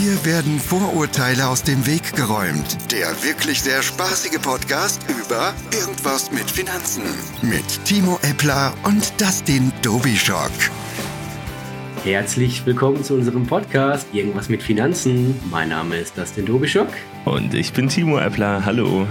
Hier werden Vorurteile aus dem Weg geräumt. Der wirklich sehr spaßige Podcast über Irgendwas mit Finanzen. Mit Timo Eppler und Dustin Dobischock. Herzlich willkommen zu unserem Podcast Irgendwas mit Finanzen. Mein Name ist Dustin Dobischock. Und ich bin Timo Eppler. Hallo.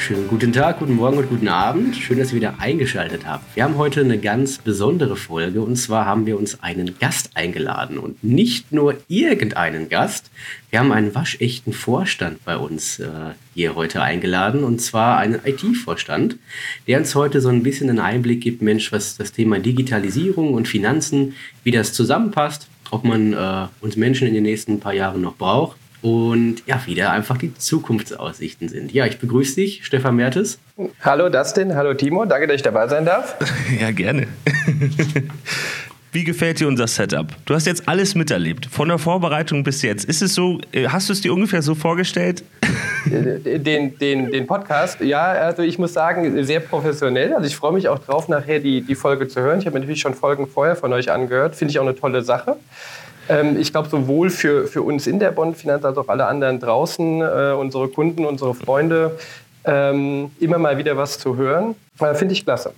Schönen guten Tag, guten Morgen und guten Abend. Schön, dass ihr wieder eingeschaltet habt. Wir haben heute eine ganz besondere Folge und zwar haben wir uns einen Gast eingeladen und nicht nur irgendeinen Gast. Wir haben einen waschechten Vorstand bei uns äh, hier heute eingeladen und zwar einen IT-Vorstand, der uns heute so ein bisschen einen Einblick gibt, Mensch, was das Thema Digitalisierung und Finanzen, wie das zusammenpasst, ob man äh, uns Menschen in den nächsten paar Jahren noch braucht und ja, wieder einfach die Zukunftsaussichten sind. Ja, ich begrüße dich, Stefan Mertes. Hallo Dustin, hallo Timo, danke, dass ich dabei sein darf. Ja, gerne. Wie gefällt dir unser Setup? Du hast jetzt alles miterlebt, von der Vorbereitung bis jetzt. Ist es so, äh, hast du es dir ungefähr so vorgestellt? Den, den, den Podcast, ja, also ich muss sagen, sehr professionell. Also ich freue mich auch drauf, nachher die, die Folge zu hören. Ich habe mir natürlich schon Folgen vorher von euch angehört. Finde ich auch eine tolle Sache. Ähm, ich glaube, sowohl für, für uns in der Bond-Finanz als auch alle anderen draußen, äh, unsere Kunden, unsere Freunde, ähm, immer mal wieder was zu hören, äh, finde ich klasse.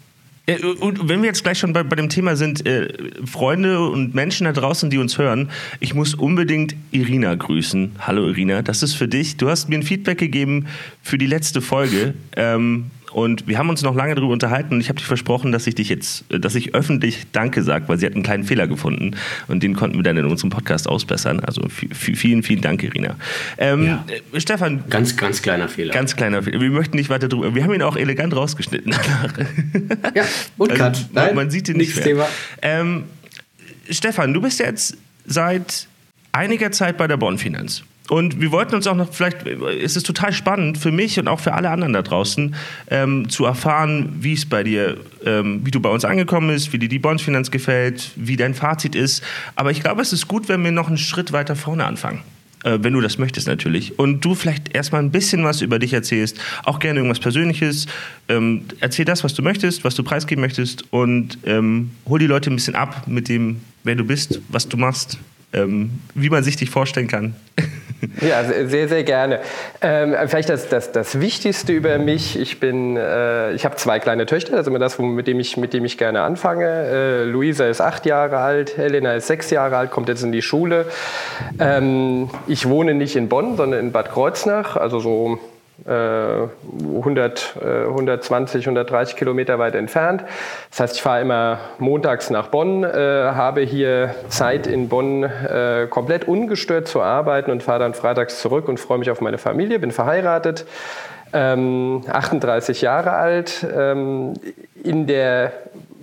Und wenn wir jetzt gleich schon bei, bei dem Thema sind, äh, Freunde und Menschen da draußen, die uns hören, ich muss unbedingt Irina grüßen. Hallo Irina, das ist für dich. Du hast mir ein Feedback gegeben für die letzte Folge. Ähm, und wir haben uns noch lange darüber unterhalten und ich habe dir versprochen, dass ich dich jetzt, dass ich öffentlich Danke sage, weil sie hat einen kleinen Fehler gefunden und den konnten wir dann in unserem Podcast ausbessern. Also vielen, vielen Dank, Irina. Ähm, ja. Äh, Stefan. Ganz, ganz kleiner Fehler. Ganz kleiner Fehler. Wir möchten nicht weiter drüber. Wir haben ihn auch elegant rausgeschnitten. ja, und also, Cut. Nein, man sieht ihn nicht mehr. Thema. Ähm, Stefan, du bist jetzt seit einiger Zeit bei der Bonn Finanz. Und wir wollten uns auch noch, vielleicht ist es total spannend für mich und auch für alle anderen da draußen, ähm, zu erfahren, wie es bei dir, ähm, wie du bei uns angekommen bist, wie dir die Bondsfinanz gefällt, wie dein Fazit ist. Aber ich glaube, es ist gut, wenn wir noch einen Schritt weiter vorne anfangen. Äh, wenn du das möchtest natürlich. Und du vielleicht erstmal ein bisschen was über dich erzählst, auch gerne irgendwas Persönliches. Ähm, erzähl das, was du möchtest, was du preisgeben möchtest und ähm, hol die Leute ein bisschen ab mit dem, wer du bist, was du machst, ähm, wie man sich dich vorstellen kann. Ja, sehr, sehr gerne. Ähm, vielleicht das, das, das Wichtigste über mich. Ich bin, äh, ich habe zwei kleine Töchter, also das, mit dem ich, mit dem ich gerne anfange. Äh, Luisa ist acht Jahre alt, Helena ist sechs Jahre alt, kommt jetzt in die Schule. Ähm, ich wohne nicht in Bonn, sondern in Bad Kreuznach, also so 100, 120, 130 Kilometer weit entfernt. Das heißt, ich fahre immer montags nach Bonn, äh, habe hier Zeit in Bonn äh, komplett ungestört zu arbeiten und fahre dann freitags zurück und freue mich auf meine Familie, bin verheiratet. 38 ähm, Jahre alt. Ähm, in der,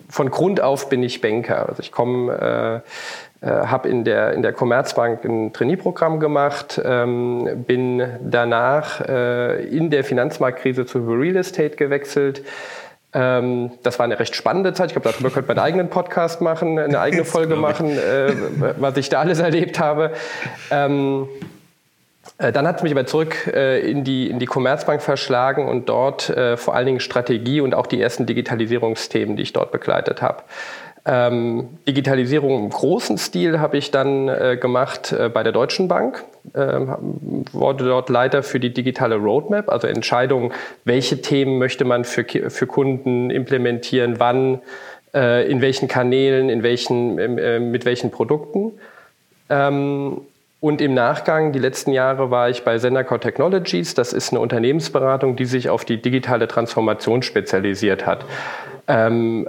von Grund auf bin ich Banker. Also ich komme äh, habe in der, in der Commerzbank ein Trainee-Programm gemacht, ähm, bin danach äh, in der Finanzmarktkrise zu Real Estate gewechselt. Ähm, das war eine recht spannende Zeit. Ich glaube, darüber könnte man einen eigenen Podcast machen, eine eigene Folge machen, äh, was ich da alles erlebt habe. Ähm, äh, dann hat es mich aber zurück äh, in, die, in die Commerzbank verschlagen und dort äh, vor allen Dingen Strategie und auch die ersten Digitalisierungsthemen, die ich dort begleitet habe. Ähm, Digitalisierung im großen Stil habe ich dann äh, gemacht äh, bei der Deutschen Bank, ähm, wurde dort Leiter für die digitale Roadmap, also Entscheidungen, welche Themen möchte man für, für Kunden implementieren, wann, äh, in welchen Kanälen, in welchen, äh, mit welchen Produkten. Ähm, und im Nachgang, die letzten Jahre, war ich bei Sendercore Technologies. Das ist eine Unternehmensberatung, die sich auf die digitale Transformation spezialisiert hat. Ähm,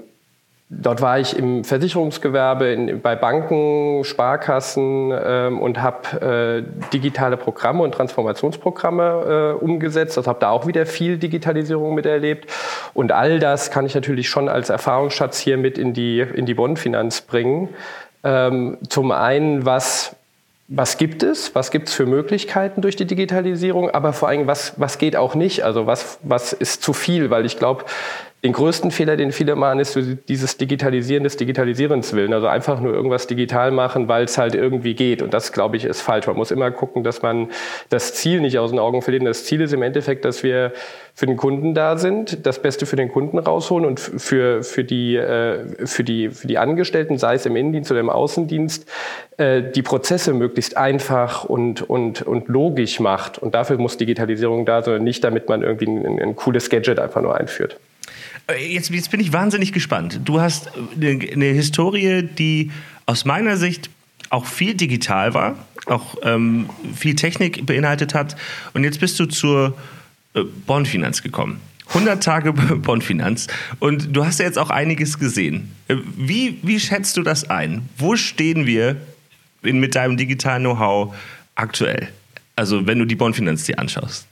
Dort war ich im Versicherungsgewerbe, in, bei Banken, Sparkassen ähm, und habe äh, digitale Programme und Transformationsprogramme äh, umgesetzt. Also habe da auch wieder viel Digitalisierung miterlebt. Und all das kann ich natürlich schon als Erfahrungsschatz hier mit in die, in die Bondfinanz bringen. Ähm, zum einen, was was gibt es, was gibt es für Möglichkeiten durch die Digitalisierung, aber vor allem, was, was geht auch nicht, also was, was ist zu viel, weil ich glaube, den größten Fehler, den viele machen, ist so dieses Digitalisieren des Digitalisierens willen. Also einfach nur irgendwas digital machen, weil es halt irgendwie geht. Und das, glaube ich, ist falsch. Man muss immer gucken, dass man das Ziel nicht aus den Augen verliert. Das Ziel ist im Endeffekt, dass wir für den Kunden da sind, das Beste für den Kunden rausholen und für, für, die, äh, für, die, für die Angestellten, sei es im Innendienst oder im Außendienst, äh, die Prozesse möglichst einfach und, und, und logisch macht. Und dafür muss Digitalisierung da sein, nicht damit man irgendwie ein, ein cooles Gadget einfach nur einführt. Äh, jetzt, jetzt bin ich wahnsinnig gespannt. Du hast eine, eine Historie, die aus meiner Sicht auch viel digital war, auch ähm, viel Technik beinhaltet hat. Und jetzt bist du zur äh, Bondfinanz gekommen. 100 Tage Bondfinanz. Und du hast ja jetzt auch einiges gesehen. Äh, wie, wie schätzt du das ein? Wo stehen wir in, mit deinem digitalen Know-how aktuell? Also, wenn du die Bondfinanz dir anschaust.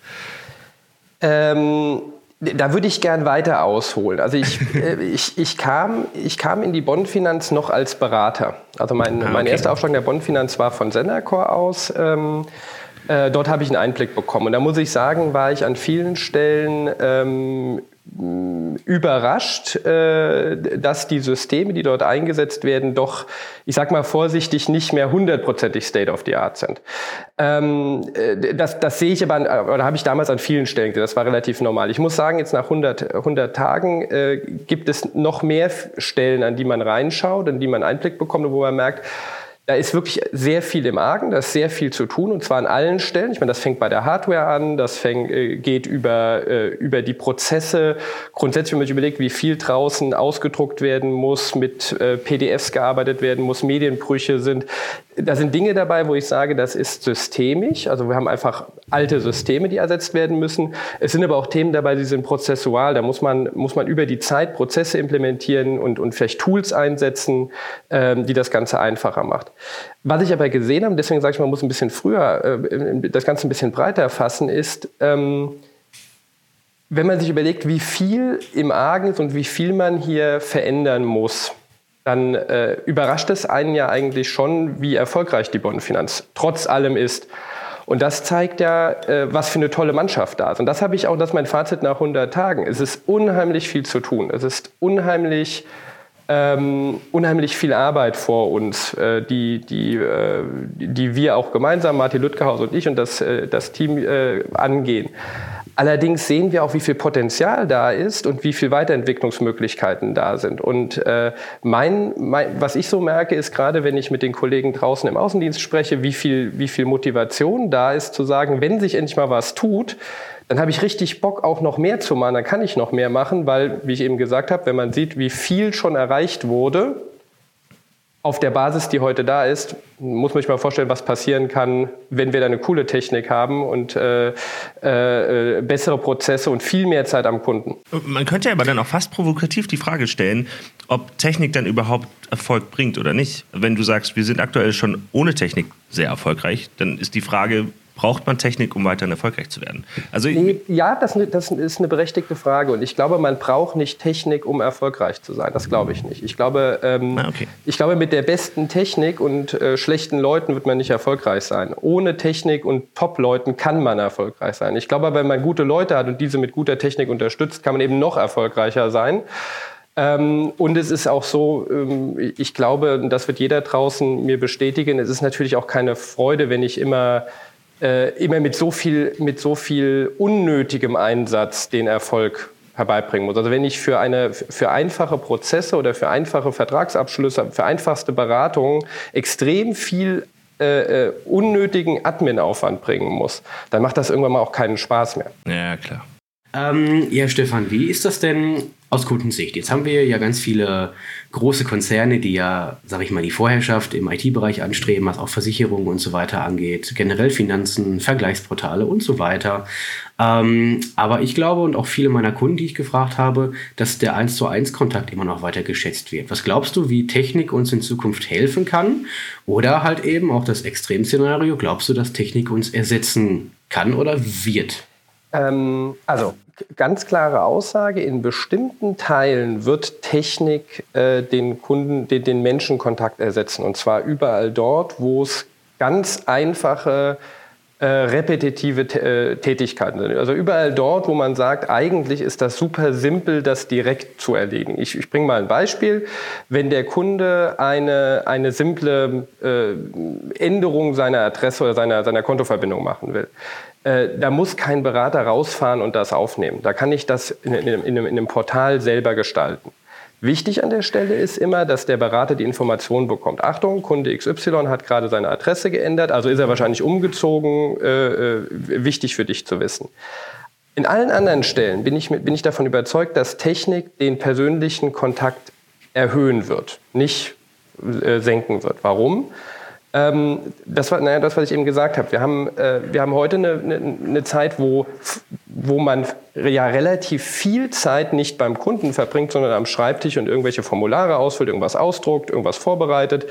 Ähm, da würde ich gern weiter ausholen. Also ich, äh, ich, ich, kam, ich kam in die Bondfinanz noch als Berater. Also mein, ah, okay. mein erster Aufschlag der Bondfinanz war von Senacor aus. Ähm, äh, dort habe ich einen Einblick bekommen. Und da muss ich sagen, war ich an vielen Stellen ähm, überrascht, äh, dass die Systeme, die dort eingesetzt werden, doch, ich sag mal vorsichtig, nicht mehr hundertprozentig State of the Art sind. Ähm, äh, das, das sehe ich aber, an, oder habe ich damals an vielen Stellen gesehen, das war relativ normal. Ich muss sagen, jetzt nach 100, 100 Tagen äh, gibt es noch mehr Stellen, an die man reinschaut, an die man Einblick bekommt, wo man merkt, da ist wirklich sehr viel im Argen, da ist sehr viel zu tun und zwar an allen Stellen. Ich meine, das fängt bei der Hardware an, das fängt, äh, geht über, äh, über die Prozesse. Grundsätzlich, wenn man sich überlegt, wie viel draußen ausgedruckt werden muss, mit äh, PDFs gearbeitet werden muss, Medienbrüche sind, da sind Dinge dabei, wo ich sage, das ist systemisch. Also wir haben einfach alte Systeme, die ersetzt werden müssen. Es sind aber auch Themen dabei, die sind prozessual. Da muss man, muss man über die Zeit Prozesse implementieren und, und vielleicht Tools einsetzen, ähm, die das Ganze einfacher macht. Was ich aber gesehen habe, deswegen sage ich, man muss ein bisschen früher äh, das Ganze ein bisschen breiter erfassen, ist, ähm, wenn man sich überlegt, wie viel im Argen ist und wie viel man hier verändern muss dann äh, überrascht es einen ja eigentlich schon, wie erfolgreich die Bundesfinanz trotz allem ist. Und das zeigt ja, äh, was für eine tolle Mannschaft da ist. Und das habe ich auch, das ist mein Fazit nach 100 Tagen. Es ist unheimlich viel zu tun. Es ist unheimlich, ähm, unheimlich viel Arbeit vor uns, äh, die, die, äh, die wir auch gemeinsam, Martin Lüttgehaus und ich und das, äh, das Team äh, angehen. Allerdings sehen wir auch, wie viel Potenzial da ist und wie viel Weiterentwicklungsmöglichkeiten da sind. Und äh, mein, mein, was ich so merke, ist gerade, wenn ich mit den Kollegen draußen im Außendienst spreche, wie viel, wie viel Motivation da ist, zu sagen, wenn sich endlich mal was tut, dann habe ich richtig Bock, auch noch mehr zu machen. Dann kann ich noch mehr machen, weil, wie ich eben gesagt habe, wenn man sieht, wie viel schon erreicht wurde, auf der Basis, die heute da ist, muss man sich mal vorstellen, was passieren kann, wenn wir da eine coole Technik haben und äh, äh, bessere Prozesse und viel mehr Zeit am Kunden. Man könnte aber dann auch fast provokativ die Frage stellen, ob Technik dann überhaupt Erfolg bringt oder nicht. Wenn du sagst, wir sind aktuell schon ohne Technik sehr erfolgreich, dann ist die Frage, braucht man Technik, um weiterhin erfolgreich zu werden? Also ja, das, das, ist eine berechtigte Frage und ich glaube, man braucht nicht Technik, um erfolgreich zu sein. Das glaube ich nicht. Ich glaube, ähm, ah, okay. ich glaube, mit der besten Technik und äh, schlechten Leuten wird man nicht erfolgreich sein. Ohne Technik und Top-Leuten kann man erfolgreich sein. Ich glaube, wenn man gute Leute hat und diese mit guter Technik unterstützt, kann man eben noch erfolgreicher sein. Ähm, und es ist auch so, ähm, ich glaube, das wird jeder draußen mir bestätigen, es ist natürlich auch keine Freude, wenn ich immer äh, immer mit so viel, mit so viel unnötigem Einsatz den Erfolg herbeibringen muss. Also wenn ich für eine für einfache Prozesse oder für einfache Vertragsabschlüsse, für einfachste Beratungen extrem viel äh, äh, unnötigen Admin-Aufwand bringen muss, dann macht das irgendwann mal auch keinen Spaß mehr. Ja, klar. Ähm, ja, Stefan, wie ist das denn aus Kundensicht? Jetzt haben wir ja ganz viele große Konzerne, die ja, sage ich mal, die Vorherrschaft im IT-Bereich anstreben, was auch Versicherungen und so weiter angeht, generell Finanzen, Vergleichsportale und so weiter. Ähm, aber ich glaube und auch viele meiner Kunden, die ich gefragt habe, dass der 1 zu 1 Kontakt immer noch weiter geschätzt wird. Was glaubst du, wie Technik uns in Zukunft helfen kann? Oder halt eben auch das Extremszenario, glaubst du, dass Technik uns ersetzen kann oder wird? Ähm, also ganz klare Aussage, in bestimmten Teilen wird Technik äh, den Kunden, den, den Menschenkontakt ersetzen. Und zwar überall dort, wo es ganz einfache äh, repetitive äh, Tätigkeiten sind. Also überall dort, wo man sagt, eigentlich ist das super simpel, das direkt zu erledigen. Ich, ich bringe mal ein Beispiel. Wenn der Kunde eine, eine simple äh, Änderung seiner Adresse oder seiner, seiner Kontoverbindung machen will, da muss kein Berater rausfahren und das aufnehmen. Da kann ich das in, in, in, in einem Portal selber gestalten. Wichtig an der Stelle ist immer, dass der Berater die Information bekommt. Achtung, Kunde XY hat gerade seine Adresse geändert, also ist er wahrscheinlich umgezogen, äh, äh, wichtig für dich zu wissen. In allen anderen Stellen bin ich, bin ich davon überzeugt, dass Technik den persönlichen Kontakt erhöhen wird, nicht äh, senken wird. Warum? Ähm, das war naja, das, was ich eben gesagt habe. Wir haben, äh, wir haben heute eine, eine, eine Zeit, wo, wo man ja relativ viel Zeit nicht beim Kunden verbringt, sondern am Schreibtisch und irgendwelche Formulare ausfüllt, irgendwas ausdruckt, irgendwas vorbereitet.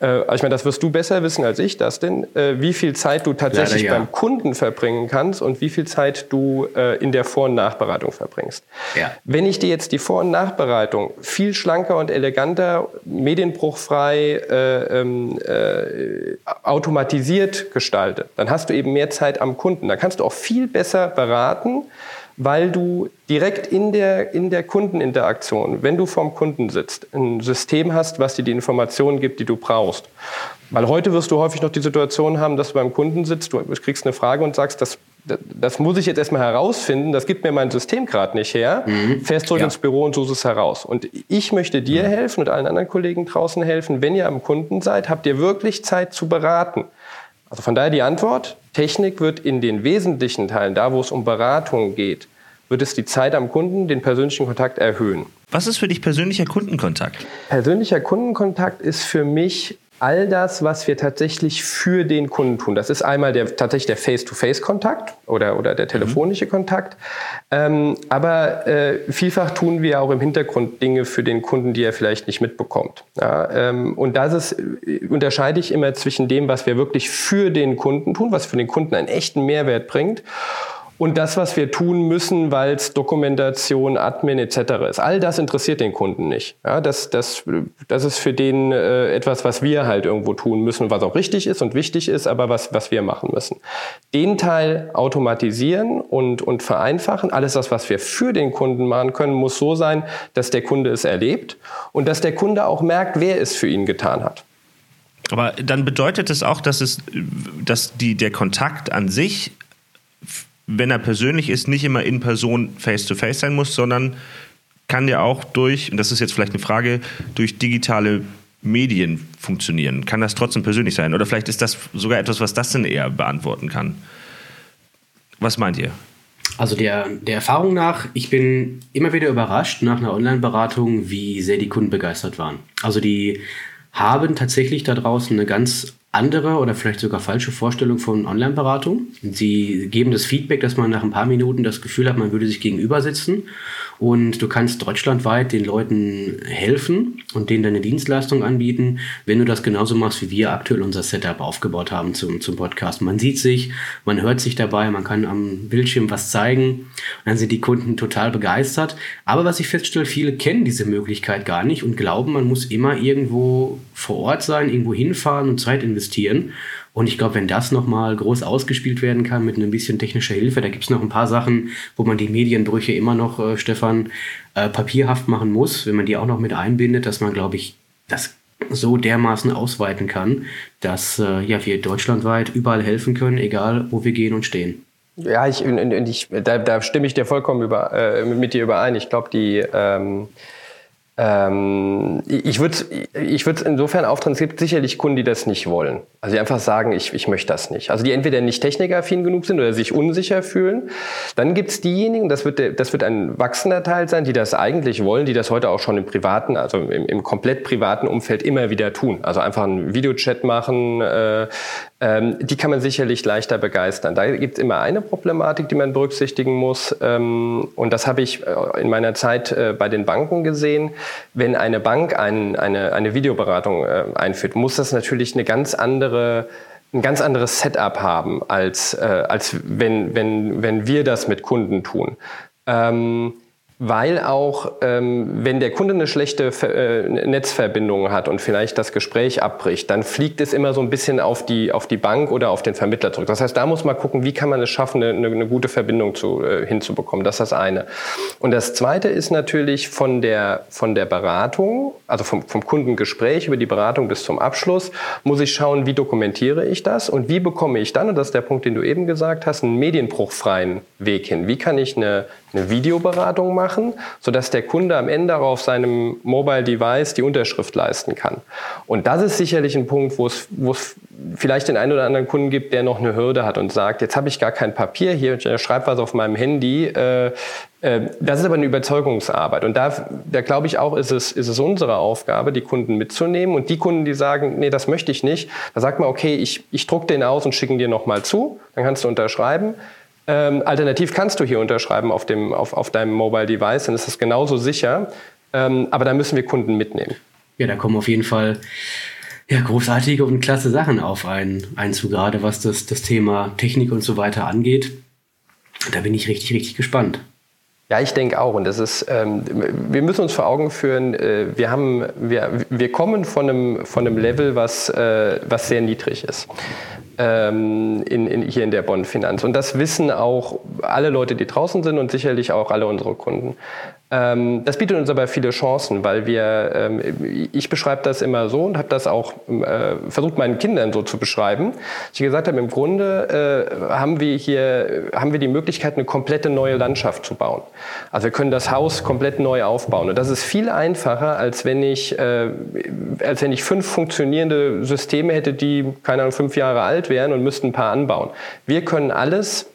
Äh, ich meine, das wirst du besser wissen als ich, das denn, äh, wie viel Zeit du tatsächlich ja. beim Kunden verbringen kannst und wie viel Zeit du äh, in der Vor- und Nachbereitung verbringst. Ja. Wenn ich dir jetzt die Vor- und Nachbereitung viel schlanker und eleganter, medienbruchfrei, äh, ähm, äh, automatisiert gestalte, dann hast du eben mehr Zeit am Kunden. Da kannst du auch viel besser beraten, weil du direkt in der, in der Kundeninteraktion, wenn du vorm Kunden sitzt, ein System hast, was dir die Informationen gibt, die du brauchst. Weil heute wirst du häufig noch die Situation haben, dass du beim Kunden sitzt, du kriegst eine Frage und sagst, das, das muss ich jetzt erstmal herausfinden, das gibt mir mein System gerade nicht her, mhm. fährst zurück ja. ins Büro und suchst es heraus. Und ich möchte dir mhm. helfen und allen anderen Kollegen draußen helfen, wenn ihr am Kunden seid, habt ihr wirklich Zeit zu beraten. Also von daher die Antwort, Technik wird in den wesentlichen Teilen, da wo es um Beratung geht, wird es die Zeit am Kunden, den persönlichen Kontakt erhöhen. Was ist für dich persönlicher Kundenkontakt? Persönlicher Kundenkontakt ist für mich all das, was wir tatsächlich für den Kunden tun. Das ist einmal der, tatsächlich der Face-to-Face-Kontakt oder, oder der telefonische mhm. Kontakt. Ähm, aber äh, vielfach tun wir auch im Hintergrund Dinge für den Kunden, die er vielleicht nicht mitbekommt. Ja, ähm, und das ist, äh, unterscheide ich immer zwischen dem, was wir wirklich für den Kunden tun, was für den Kunden einen echten Mehrwert bringt und das, was wir tun müssen, weil es Dokumentation, Admin etc. ist. All das interessiert den Kunden nicht. Ja, das, das, das ist für den äh, etwas, was wir halt irgendwo tun müssen, was auch richtig ist und wichtig ist, aber was, was wir machen müssen. Den Teil automatisieren und, und vereinfachen. Alles das, was wir für den Kunden machen können, muss so sein, dass der Kunde es erlebt und dass der Kunde auch merkt, wer es für ihn getan hat. Aber dann bedeutet es auch, dass, es, dass die, der Kontakt an sich wenn er persönlich ist, nicht immer in Person face-to-face sein muss, sondern kann ja auch durch, und das ist jetzt vielleicht eine Frage, durch digitale Medien funktionieren. Kann das trotzdem persönlich sein? Oder vielleicht ist das sogar etwas, was das denn eher beantworten kann. Was meint ihr? Also der, der Erfahrung nach, ich bin immer wieder überrascht nach einer Online-Beratung, wie sehr die Kunden begeistert waren. Also die haben tatsächlich da draußen eine ganz andere oder vielleicht sogar falsche Vorstellung von Online-Beratung. Sie geben das Feedback, dass man nach ein paar Minuten das Gefühl hat, man würde sich gegenüber sitzen und du kannst deutschlandweit den Leuten helfen und denen deine Dienstleistung anbieten, wenn du das genauso machst, wie wir aktuell unser Setup aufgebaut haben zum, zum Podcast. Man sieht sich, man hört sich dabei, man kann am Bildschirm was zeigen und dann sind die Kunden total begeistert. Aber was ich feststelle, viele kennen diese Möglichkeit gar nicht und glauben, man muss immer irgendwo vor Ort sein, irgendwo hinfahren und Zeit investieren. Und ich glaube, wenn das nochmal groß ausgespielt werden kann mit ein bisschen technischer Hilfe, da gibt es noch ein paar Sachen, wo man die Medienbrüche immer noch, äh, Stefan, äh, papierhaft machen muss, wenn man die auch noch mit einbindet, dass man, glaube ich, das so dermaßen ausweiten kann, dass äh, ja, wir deutschlandweit überall helfen können, egal wo wir gehen und stehen. Ja, ich, und, und ich, da, da stimme ich dir vollkommen über, äh, mit dir überein. Ich glaube, die ähm, ähm, ich würde ich würd insofern auftrennen, es gibt sicherlich Kunden, die das nicht wollen. Also die einfach sagen, ich, ich möchte das nicht. Also die entweder nicht technikaffin genug sind oder sich unsicher fühlen. Dann gibt es diejenigen, das wird, das wird ein wachsender Teil sein, die das eigentlich wollen, die das heute auch schon im privaten, also im, im komplett privaten Umfeld immer wieder tun. Also einfach einen Videochat machen, äh, ähm, die kann man sicherlich leichter begeistern. Da gibt es immer eine Problematik, die man berücksichtigen muss. Ähm, und das habe ich äh, in meiner Zeit äh, bei den Banken gesehen. Wenn eine Bank ein, eine, eine Videoberatung äh, einführt, muss das natürlich eine ganz andere ein ganz anderes Setup haben, als, äh, als wenn, wenn, wenn wir das mit Kunden tun. Ähm, weil auch, ähm, wenn der Kunde eine schlechte Ver äh, Netzverbindung hat und vielleicht das Gespräch abbricht, dann fliegt es immer so ein bisschen auf die, auf die Bank oder auf den Vermittler zurück. Das heißt, da muss man gucken, wie kann man es schaffen, eine, eine gute Verbindung zu, äh, hinzubekommen. Das ist das eine. Und das zweite ist natürlich von der, von der Beratung, also vom, vom Kundengespräch über die Beratung bis zum Abschluss, muss ich schauen, wie dokumentiere ich das und wie bekomme ich dann, und das ist der Punkt, den du eben gesagt hast, einen medienbruchfreien Weg hin. Wie kann ich eine, eine Videoberatung machen? Machen, sodass der Kunde am Ende auch auf seinem Mobile Device die Unterschrift leisten kann. Und das ist sicherlich ein Punkt, wo es, wo es vielleicht den einen oder anderen Kunden gibt, der noch eine Hürde hat und sagt, jetzt habe ich gar kein Papier hier, ich schreibe was auf meinem Handy. Äh, äh, das ist aber eine Überzeugungsarbeit. Und da, da glaube ich auch, ist es, ist es unsere Aufgabe, die Kunden mitzunehmen. Und die Kunden, die sagen, nee, das möchte ich nicht, da sagt man, okay, ich, ich drucke den aus und schicke ihn dir nochmal zu, dann kannst du unterschreiben. Ähm, alternativ kannst du hier unterschreiben auf, dem, auf, auf deinem Mobile Device, dann ist das genauso sicher. Ähm, aber da müssen wir Kunden mitnehmen. Ja, da kommen auf jeden Fall ja, großartige und klasse Sachen auf einen, einen zu, gerade was das, das Thema Technik und so weiter angeht. Da bin ich richtig, richtig gespannt. Ja, ich denke auch. Und das ist, ähm, wir müssen uns vor Augen führen, äh, wir, haben, wir, wir kommen von einem, von einem Level, was, äh, was sehr niedrig ist ähm, in, in, hier in der Bonn-Finanz. Und das wissen auch alle Leute, die draußen sind und sicherlich auch alle unsere Kunden. Ähm, das bietet uns aber viele Chancen, weil wir, ähm, ich beschreibe das immer so und habe das auch äh, versucht meinen Kindern so zu beschreiben. Ich gesagt habe, im Grunde äh, haben wir hier haben wir die Möglichkeit, eine komplette neue Landschaft zu bauen. Also wir können das Haus komplett neu aufbauen und das ist viel einfacher, als wenn ich äh, als wenn ich fünf funktionierende Systeme hätte, die keine Ahnung fünf Jahre alt wären und müssten ein paar anbauen. Wir können alles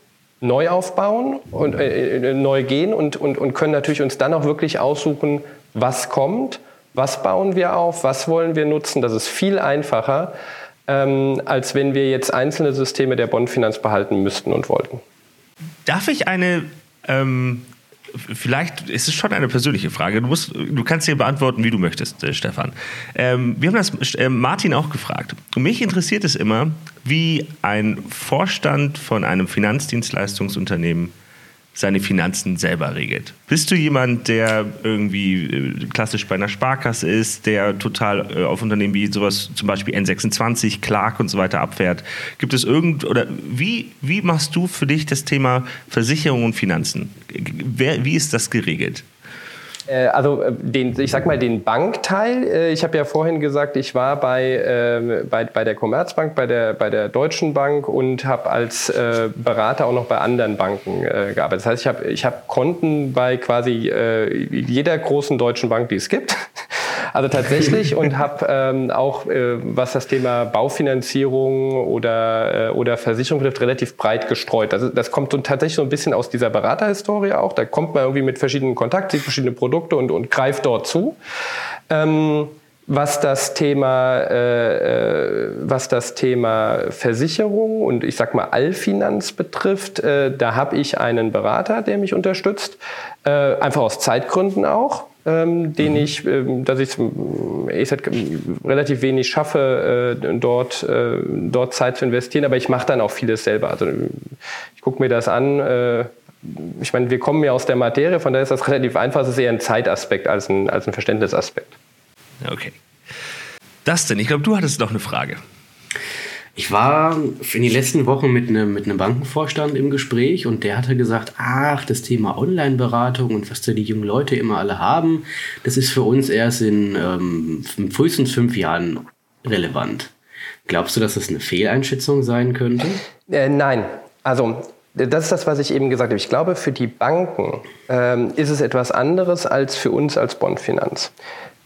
neu aufbauen und äh, äh, neu gehen und, und, und können natürlich uns dann auch wirklich aussuchen, was kommt, was bauen wir auf, was wollen wir nutzen. Das ist viel einfacher, ähm, als wenn wir jetzt einzelne Systeme der Bondfinanz behalten müssten und wollten. Darf ich eine ähm, vielleicht ist es schon eine persönliche Frage. Du, musst, du kannst dir beantworten, wie du möchtest, äh, Stefan. Ähm, wir haben das äh, Martin auch gefragt. Und mich interessiert es immer, wie ein Vorstand von einem Finanzdienstleistungsunternehmen seine Finanzen selber regelt. Bist du jemand, der irgendwie äh, klassisch bei einer Sparkasse ist, der total äh, auf Unternehmen wie sowas, zum Beispiel N26, Clark und so weiter abfährt? Gibt es irgend oder wie, wie machst du für dich das Thema Versicherung und Finanzen? Wer, wie ist das geregelt? Äh, also äh, den, ich sag mal den Bankteil. Äh, ich habe ja vorhin gesagt, ich war bei, ähm, bei, bei der Commerzbank, bei der, bei der Deutschen Bank und habe als Berater auch noch bei anderen Banken gearbeitet. Das heißt, ich habe ich hab Konten bei quasi jeder großen deutschen Bank, die es gibt. Also tatsächlich und habe ähm, auch, äh, was das Thema Baufinanzierung oder, äh, oder Versicherung betrifft, relativ breit gestreut. Das, das kommt so tatsächlich so ein bisschen aus dieser Beraterhistorie auch. Da kommt man irgendwie mit verschiedenen Kontakten, sieht verschiedene Produkte und, und greift dort zu. Ähm, was das Thema, äh, äh, was das Thema Versicherung und ich sag mal Allfinanz betrifft, äh, da habe ich einen Berater, der mich unterstützt, äh, einfach aus Zeitgründen auch ähm, den mhm. ich, ähm, dass ich ich halt relativ wenig schaffe, äh, dort, äh, dort Zeit zu investieren, aber ich mache dann auch vieles selber. Also ich gucke mir das an. Äh, ich meine, wir kommen ja aus der Materie, von daher ist das relativ einfach. Es ist eher ein Zeitaspekt als ein, als ein Verständnisaspekt. Okay. Das denn? Ich glaube, du hattest noch eine Frage. Ich war in den letzten Wochen mit einem, mit einem Bankenvorstand im Gespräch und der hatte gesagt, ach, das Thema Online-Beratung und was da die jungen Leute immer alle haben, das ist für uns erst in ähm, frühestens fünf Jahren relevant. Glaubst du, dass das eine Fehleinschätzung sein könnte? Äh, nein. Also das ist das, was ich eben gesagt habe. Ich glaube, für die Banken ähm, ist es etwas anderes als für uns als Bondfinanz.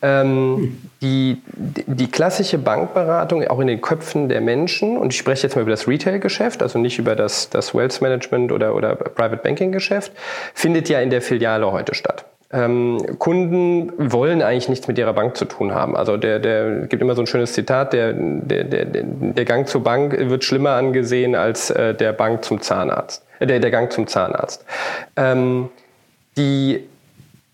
Ähm, die, die klassische Bankberatung, auch in den Köpfen der Menschen, und ich spreche jetzt mal über das Retail-Geschäft, also nicht über das, das Wealth Management oder, oder Private Banking-Geschäft, findet ja in der Filiale heute statt. Ähm, Kunden wollen eigentlich nichts mit ihrer Bank zu tun haben. Also der, der gibt immer so ein schönes Zitat, der, der, der, der Gang zur Bank wird schlimmer angesehen als äh, der Bank zum Zahnarzt, äh, der, der Gang zum Zahnarzt. Ähm, die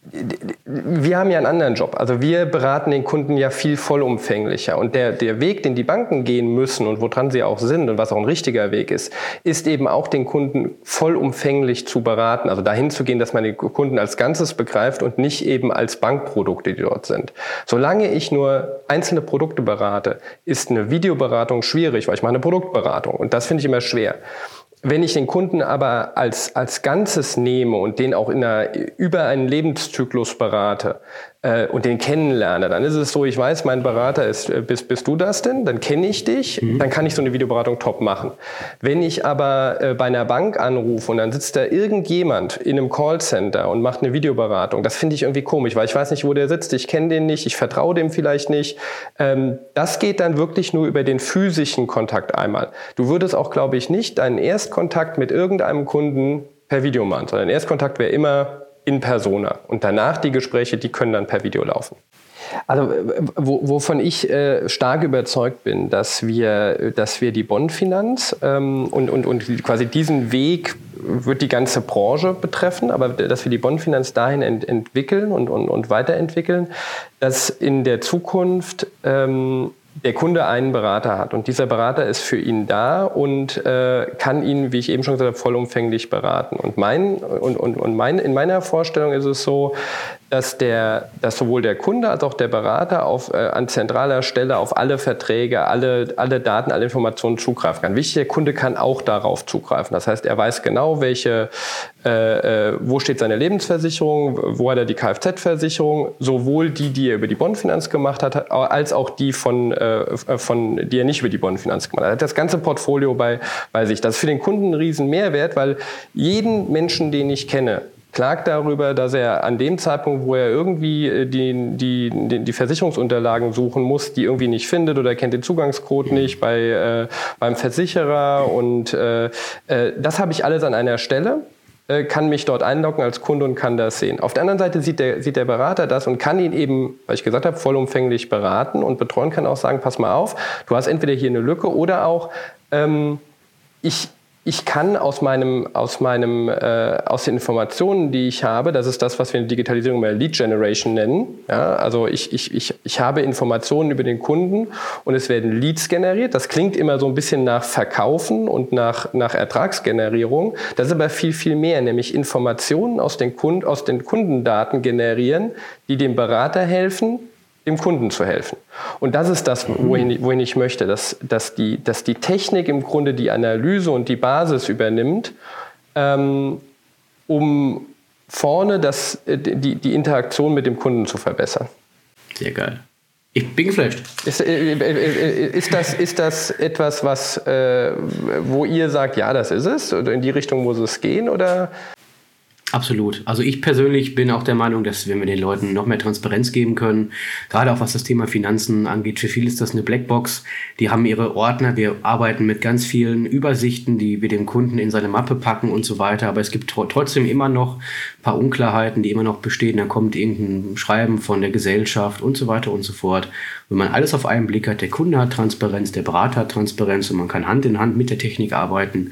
wir haben ja einen anderen Job. Also wir beraten den Kunden ja viel vollumfänglicher. Und der, der Weg, den die Banken gehen müssen und woran sie auch sind und was auch ein richtiger Weg ist, ist eben auch den Kunden vollumfänglich zu beraten. Also dahin zu gehen, dass man den Kunden als Ganzes begreift und nicht eben als Bankprodukte, die dort sind. Solange ich nur einzelne Produkte berate, ist eine Videoberatung schwierig, weil ich mache eine Produktberatung. Und das finde ich immer schwer. Wenn ich den Kunden aber als, als Ganzes nehme und den auch in einer, über einen Lebenszyklus berate, äh, und den kennenlerne, dann ist es so, ich weiß, mein Berater ist, äh, bist, bist du das denn? Dann kenne ich dich, mhm. dann kann ich so eine Videoberatung top machen. Wenn ich aber äh, bei einer Bank anrufe und dann sitzt da irgendjemand in einem Callcenter und macht eine Videoberatung, das finde ich irgendwie komisch, weil ich weiß nicht, wo der sitzt, ich kenne den nicht, ich vertraue dem vielleicht nicht. Ähm, das geht dann wirklich nur über den physischen Kontakt einmal. Du würdest auch, glaube ich, nicht deinen Erstkontakt mit irgendeinem Kunden per Video machen, sondern Erstkontakt wäre immer in persona. Und danach die Gespräche, die können dann per Video laufen. Also wo, wovon ich äh, stark überzeugt bin, dass wir, dass wir die Bondfinanz ähm, und, und, und quasi diesen Weg wird die ganze Branche betreffen, aber dass wir die Bondfinanz dahin ent entwickeln und, und, und weiterentwickeln, dass in der Zukunft ähm, der Kunde einen Berater hat und dieser Berater ist für ihn da und äh, kann ihn, wie ich eben schon gesagt habe, vollumfänglich beraten. Und, mein, und, und, und mein, in meiner Vorstellung ist es so, dass, der, dass sowohl der Kunde als auch der Berater auf, äh, an zentraler Stelle auf alle Verträge, alle, alle Daten, alle Informationen zugreifen kann. Wichtig, der Kunde kann auch darauf zugreifen. Das heißt, er weiß genau, welche, äh, äh, wo steht seine Lebensversicherung, wo hat er die Kfz-Versicherung, sowohl die, die er über die Bondfinanz gemacht hat, als auch die, von, äh, von, die er nicht über die Bondfinanz gemacht hat. Er hat das ganze Portfolio bei, bei sich. Das ist für den Kunden ein riesen Mehrwert, weil jeden Menschen, den ich kenne, klagt darüber, dass er an dem Zeitpunkt, wo er irgendwie äh, die, die, die Versicherungsunterlagen suchen muss, die irgendwie nicht findet oder kennt den Zugangscode nicht bei, äh, beim Versicherer. Und äh, äh, das habe ich alles an einer Stelle äh, kann mich dort einloggen als Kunde und kann das sehen. Auf der anderen Seite sieht der, sieht der Berater das und kann ihn eben, weil ich gesagt habe, vollumfänglich beraten und betreuen kann auch sagen, pass mal auf, du hast entweder hier eine Lücke oder auch, ähm, ich, ich kann aus meinem, aus meinem, äh, aus den Informationen, die ich habe, das ist das, was wir in der Digitalisierung mal Lead Generation nennen. Ja, also ich, ich, ich, ich habe Informationen über den Kunden und es werden Leads generiert. Das klingt immer so ein bisschen nach Verkaufen und nach, nach Ertragsgenerierung. Das ist aber viel, viel mehr, nämlich Informationen aus den, Kunden, aus den Kundendaten generieren, die dem Berater helfen, dem Kunden zu helfen. Und das ist das, wohin, wohin ich möchte, dass, dass, die, dass die Technik im Grunde die Analyse und die Basis übernimmt, ähm, um vorne das, äh, die, die Interaktion mit dem Kunden zu verbessern. Sehr geil. Ich bin geflasht. Ist, äh, äh, ist, das, ist das etwas, was, wo ihr sagt, ja, das ist es? Oder in die Richtung muss es gehen? Oder Absolut. Also ich persönlich bin auch der Meinung, dass wenn wir den Leuten noch mehr Transparenz geben können, gerade auch was das Thema Finanzen angeht, für viele ist das eine Blackbox. Die haben ihre Ordner, wir arbeiten mit ganz vielen Übersichten, die wir dem Kunden in seine Mappe packen und so weiter. Aber es gibt trotzdem immer noch ein paar Unklarheiten, die immer noch bestehen. Dann kommt irgendein Schreiben von der Gesellschaft und so weiter und so fort. Wenn man alles auf einen Blick hat, der Kunde hat Transparenz, der Berater hat Transparenz und man kann Hand in Hand mit der Technik arbeiten,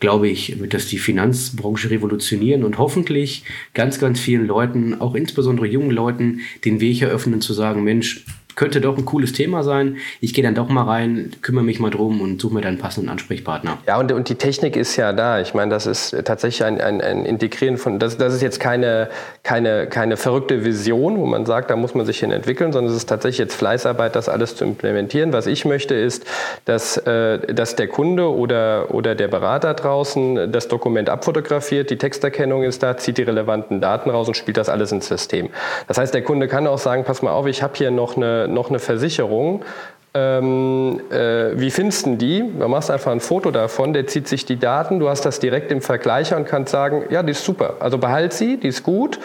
glaube ich, wird das die Finanzbranche revolutionieren und hoffentlich ganz, ganz vielen Leuten, auch insbesondere jungen Leuten, den Weg eröffnen zu sagen, Mensch, könnte doch ein cooles Thema sein. Ich gehe dann doch mal rein, kümmere mich mal drum und suche mir dann einen passenden Ansprechpartner. Ja, und, und die Technik ist ja da. Ich meine, das ist tatsächlich ein, ein, ein Integrieren von, das, das ist jetzt keine, keine, keine verrückte Vision, wo man sagt, da muss man sich hin entwickeln, sondern es ist tatsächlich jetzt Fleißarbeit, das alles zu implementieren. Was ich möchte, ist, dass, äh, dass der Kunde oder, oder der Berater draußen das Dokument abfotografiert, die Texterkennung ist da, zieht die relevanten Daten raus und spielt das alles ins System. Das heißt, der Kunde kann auch sagen, pass mal auf, ich habe hier noch eine, noch eine Versicherung. Ähm, äh, wie findest du die? Du machst einfach ein Foto davon, der zieht sich die Daten, du hast das direkt im Vergleicher und kannst sagen, ja, die ist super. Also behalt sie, die ist gut.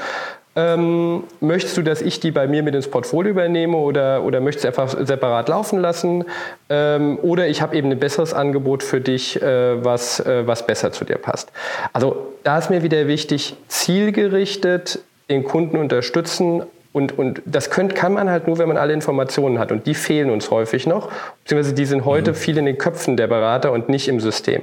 Ähm, möchtest du, dass ich die bei mir mit ins Portfolio übernehme oder, oder möchtest du einfach separat laufen lassen? Ähm, oder ich habe eben ein besseres Angebot für dich, äh, was, äh, was besser zu dir passt. Also da ist mir wieder wichtig, zielgerichtet den Kunden unterstützen, und, und das könnt, kann man halt nur, wenn man alle Informationen hat. Und die fehlen uns häufig noch. Beziehungsweise die sind heute mhm. viel in den Köpfen der Berater und nicht im System.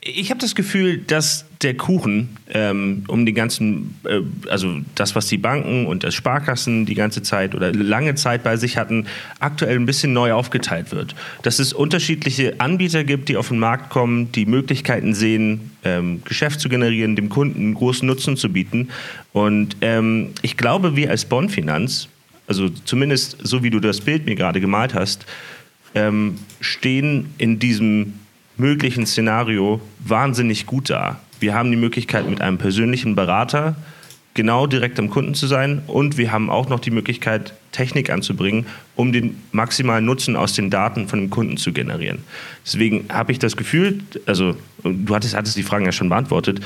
Ich habe das Gefühl, dass der Kuchen ähm, um den ganzen, äh, also das, was die Banken und das Sparkassen die ganze Zeit oder lange Zeit bei sich hatten, aktuell ein bisschen neu aufgeteilt wird. Dass es unterschiedliche Anbieter gibt, die auf den Markt kommen, die Möglichkeiten sehen, ähm, Geschäft zu generieren, dem Kunden großen Nutzen zu bieten. Und ähm, ich glaube, wir als Bonfinanz, also zumindest so wie du das Bild mir gerade gemalt hast, ähm, stehen in diesem möglichen Szenario wahnsinnig gut da. Wir haben die Möglichkeit, mit einem persönlichen Berater genau direkt am Kunden zu sein und wir haben auch noch die Möglichkeit, Technik anzubringen, um den maximalen Nutzen aus den Daten von dem Kunden zu generieren. Deswegen habe ich das Gefühl, also du hattest, hattest die Fragen ja schon beantwortet,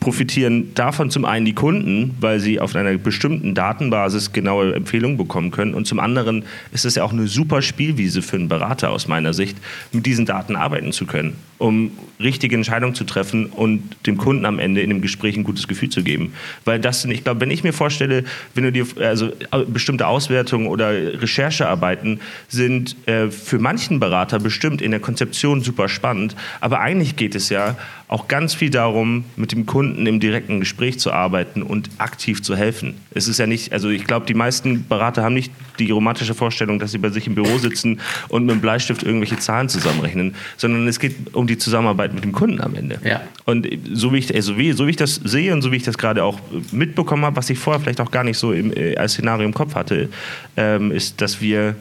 profitieren davon zum einen die Kunden, weil sie auf einer bestimmten Datenbasis genaue Empfehlungen bekommen können und zum anderen ist es ja auch eine super Spielwiese für einen Berater aus meiner Sicht, mit diesen Daten arbeiten zu können, um richtige Entscheidungen zu treffen und dem Kunden am Ende in dem Gespräch ein gutes Gefühl zu geben. Weil das, ich glaube, wenn ich mir vorstelle, wenn du dir also bestimmte Auswertungen oder Recherchearbeiten sind äh, für manchen Berater bestimmt in der Konzeption super spannend, aber eigentlich geht es ja auch ganz viel darum, mit dem Kunden im direkten Gespräch zu arbeiten und aktiv zu helfen. Es ist ja nicht, also ich glaube, die meisten Berater haben nicht die romantische Vorstellung, dass sie bei sich im Büro sitzen und mit dem Bleistift irgendwelche Zahlen zusammenrechnen, sondern es geht um die Zusammenarbeit mit dem Kunden am Ende. Ja. Und so wie ich, also wie, so wie ich das sehe und so wie ich das gerade auch mitbekommen habe, was ich vorher vielleicht auch gar nicht so im, äh, als Szenario im Kopf hatte, ähm, ist, dass wir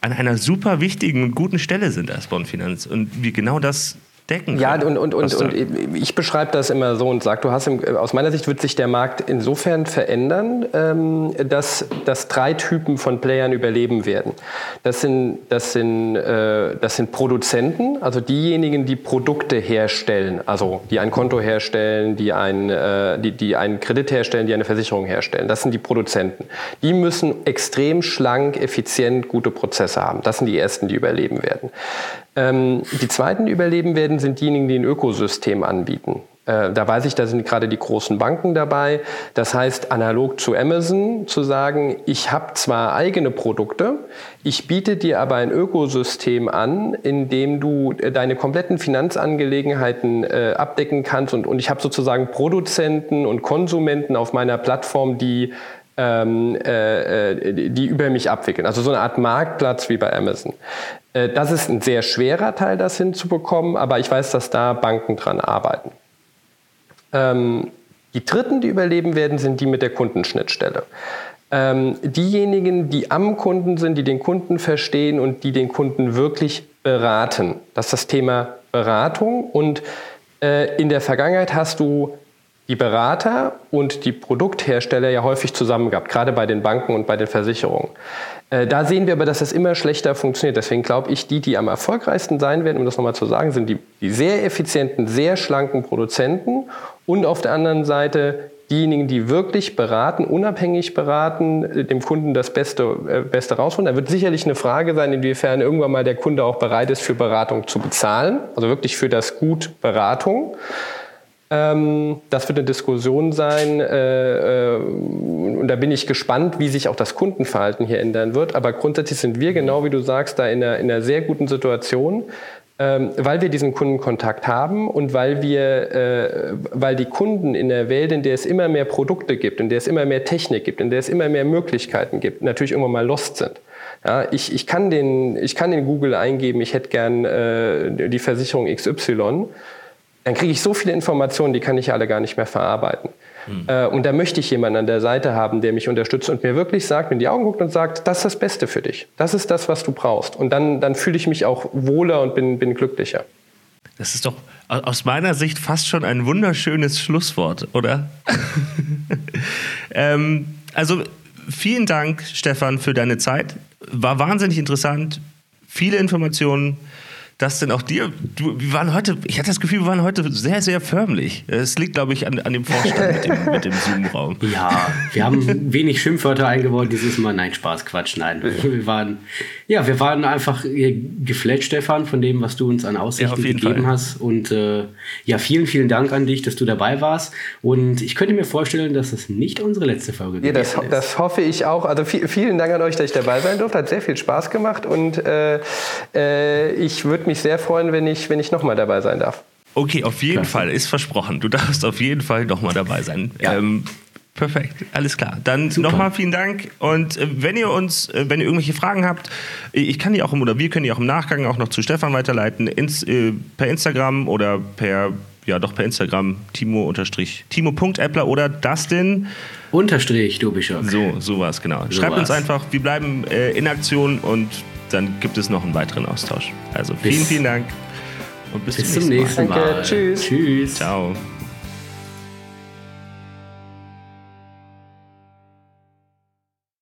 an einer super wichtigen und guten Stelle sind als Bonfinanz. Und wir genau das decken Ja, und, und, und, und ich beschreibe das immer so und sage, du hast im, aus meiner Sicht wird sich der Markt insofern verändern, ähm, dass, dass drei Typen von Playern überleben werden. Das sind, das, sind, äh, das sind Produzenten, also diejenigen, die Produkte herstellen, also die ein Konto herstellen, die, ein, äh, die, die einen Kredit herstellen, die eine Versicherung herstellen. Das sind die Produzenten. Die müssen extrem schlank, effizient, gute Prozesse haben. Das sind die ersten, die überleben werden. Ähm, die zweiten, die überleben werden, sind diejenigen, die ein Ökosystem anbieten. Äh, da weiß ich, da sind gerade die großen Banken dabei. Das heißt, analog zu Amazon zu sagen, ich habe zwar eigene Produkte, ich biete dir aber ein Ökosystem an, in dem du äh, deine kompletten Finanzangelegenheiten äh, abdecken kannst und, und ich habe sozusagen Produzenten und Konsumenten auf meiner Plattform, die ähm, äh, äh, die über mich abwickeln. Also so eine Art Marktplatz wie bei Amazon. Äh, das ist ein sehr schwerer Teil, das hinzubekommen, aber ich weiß, dass da Banken dran arbeiten. Ähm, die dritten, die überleben werden, sind die mit der Kundenschnittstelle. Ähm, diejenigen, die am Kunden sind, die den Kunden verstehen und die den Kunden wirklich beraten. Das ist das Thema Beratung. Und äh, in der Vergangenheit hast du die Berater und die Produkthersteller ja häufig zusammen gehabt, gerade bei den Banken und bei den Versicherungen. Äh, da sehen wir aber, dass das immer schlechter funktioniert. Deswegen glaube ich, die, die am erfolgreichsten sein werden, um das nochmal zu sagen, sind die, die sehr effizienten, sehr schlanken Produzenten und auf der anderen Seite diejenigen, die wirklich beraten, unabhängig beraten, äh, dem Kunden das Beste, äh, Beste rausholen. Da wird sicherlich eine Frage sein, inwiefern irgendwann mal der Kunde auch bereit ist, für Beratung zu bezahlen, also wirklich für das Gut Beratung. Ähm, das wird eine Diskussion sein äh, äh, und da bin ich gespannt, wie sich auch das Kundenverhalten hier ändern wird. Aber grundsätzlich sind wir, genau wie du sagst, da in einer, in einer sehr guten Situation, ähm, weil wir diesen Kundenkontakt haben und weil wir, äh, weil die Kunden in der Welt, in der es immer mehr Produkte gibt, in der es immer mehr Technik gibt, in der es immer mehr Möglichkeiten gibt, natürlich irgendwann mal lost sind. Ja, ich, ich, kann den, ich kann in Google eingeben, ich hätte gern äh, die Versicherung XY dann kriege ich so viele Informationen, die kann ich alle gar nicht mehr verarbeiten. Mhm. Äh, und da möchte ich jemanden an der Seite haben, der mich unterstützt und mir wirklich sagt, mir in die Augen guckt und sagt, das ist das Beste für dich. Das ist das, was du brauchst. Und dann, dann fühle ich mich auch wohler und bin, bin glücklicher. Das ist doch aus meiner Sicht fast schon ein wunderschönes Schlusswort, oder? ähm, also vielen Dank, Stefan, für deine Zeit. War wahnsinnig interessant. Viele Informationen dass denn auch dir, du, wir waren heute, ich hatte das Gefühl, wir waren heute sehr, sehr förmlich. Es liegt, glaube ich, an, an dem Vorstand mit dem, mit dem Zoom-Raum. Ja, wir haben wenig Schimpfwörter eingebaut dieses Mal. Nein, Spaß, Quatsch, nein. Wir waren, ja, wir waren einfach geflasht, Stefan, von dem, was du uns an Aussichten ja, gegeben Fall. hast. Und äh, ja, vielen, vielen Dank an dich, dass du dabei warst. Und ich könnte mir vorstellen, dass das nicht unsere letzte Folge ja, das, ist. Das hoffe ich auch. Also vielen Dank an euch, dass ich dabei sein durfte. Hat sehr viel Spaß gemacht und äh, äh ich würde mich sehr freuen, wenn ich, wenn ich nochmal dabei sein darf. Okay, auf jeden Klasse. Fall, ist versprochen. Du darfst auf jeden Fall nochmal dabei sein. Ja. Ähm, Perfekt, alles klar. Dann nochmal vielen Dank. Und äh, wenn ihr uns, äh, wenn ihr irgendwelche Fragen habt, ich kann die auch im, oder wir können die auch im Nachgang auch noch zu Stefan weiterleiten, ins, äh, per Instagram oder per, ja doch per Instagram, Timo unterstrich, Timo.appler oder Dustin. Unterstrich, du Bischof. So, sowas, genau. So Schreibt was. uns einfach, wir bleiben äh, in Aktion und dann gibt es noch einen weiteren Austausch. Also vielen, bis, vielen Dank und bis, bis zum nächsten Mal. Mal. Danke, tschüss. Tschüss. Ciao.